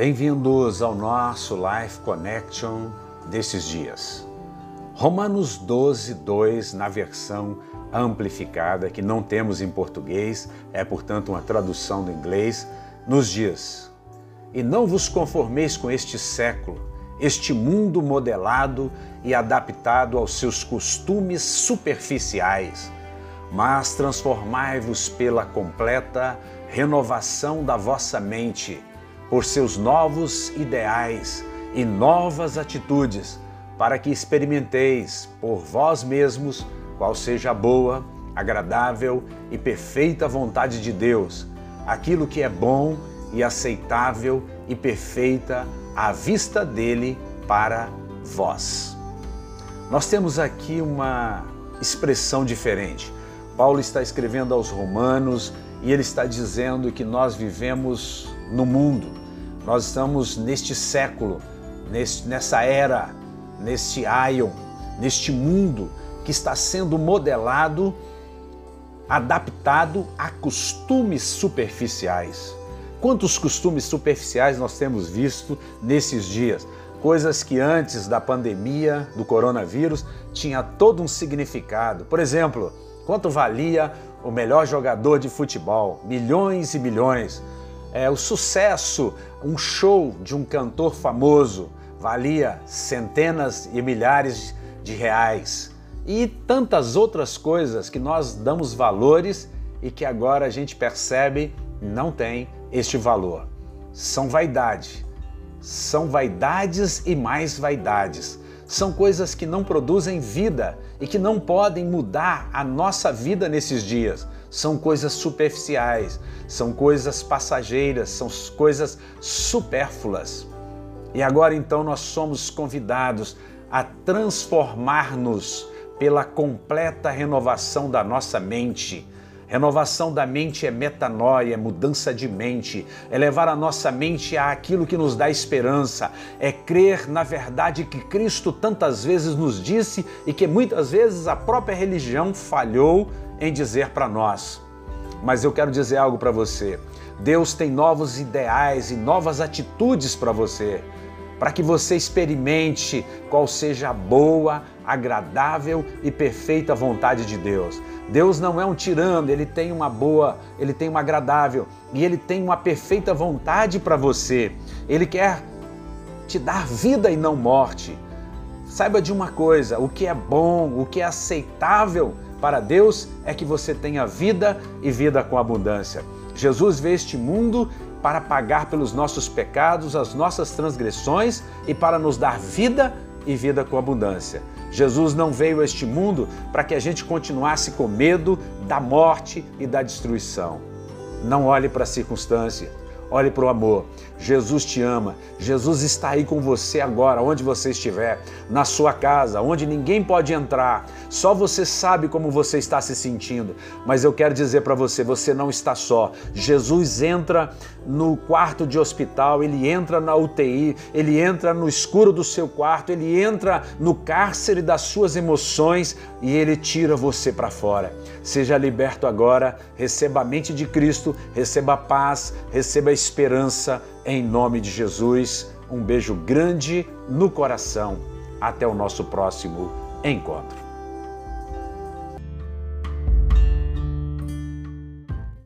Bem-vindos ao nosso Life Connection desses dias. Romanos 12, 2, na versão amplificada, que não temos em português, é portanto uma tradução do inglês, nos diz: E não vos conformeis com este século, este mundo modelado e adaptado aos seus costumes superficiais, mas transformai-vos pela completa renovação da vossa mente por seus novos ideais e novas atitudes, para que experimenteis por vós mesmos qual seja a boa, agradável e perfeita vontade de Deus, aquilo que é bom e aceitável e perfeita à vista dele para vós. Nós temos aqui uma expressão diferente. Paulo está escrevendo aos Romanos e ele está dizendo que nós vivemos no mundo, nós estamos neste século, neste, nessa era, neste aion, neste mundo que está sendo modelado, adaptado a costumes superficiais. Quantos costumes superficiais nós temos visto nesses dias? Coisas que antes da pandemia do coronavírus tinha todo um significado. Por exemplo, quanto valia o melhor jogador de futebol? Milhões e milhões é, o sucesso, um show de um cantor famoso valia centenas e milhares de reais. E tantas outras coisas que nós damos valores e que agora a gente percebe não tem este valor. São vaidade. São vaidades e mais vaidades. São coisas que não produzem vida e que não podem mudar a nossa vida nesses dias são coisas superficiais, são coisas passageiras, são coisas supérfluas. E agora então nós somos convidados a transformar-nos pela completa renovação da nossa mente. Renovação da mente é metanoia, é mudança de mente, é levar a nossa mente àquilo que nos dá esperança, é crer na verdade que Cristo tantas vezes nos disse e que muitas vezes a própria religião falhou em dizer para nós. Mas eu quero dizer algo para você. Deus tem novos ideais e novas atitudes para você, para que você experimente qual seja a boa, agradável e perfeita vontade de Deus. Deus não é um tirano, ele tem uma boa, ele tem uma agradável e ele tem uma perfeita vontade para você. Ele quer te dar vida e não morte. Saiba de uma coisa: o que é bom, o que é aceitável para Deus é que você tenha vida e vida com abundância. Jesus veio este mundo para pagar pelos nossos pecados, as nossas transgressões e para nos dar vida e vida com abundância. Jesus não veio a este mundo para que a gente continuasse com medo da morte e da destruição. Não olhe para a circunstância, olhe para o amor. Jesus te ama. Jesus está aí com você agora, onde você estiver, na sua casa, onde ninguém pode entrar. Só você sabe como você está se sentindo. Mas eu quero dizer para você, você não está só. Jesus entra no quarto de hospital, ele entra na UTI, ele entra no escuro do seu quarto, ele entra no cárcere das suas emoções e ele tira você para fora. Seja liberto agora, receba a mente de Cristo, receba a paz, receba a esperança em nome de Jesus. Um beijo grande no coração. Até o nosso próximo encontro.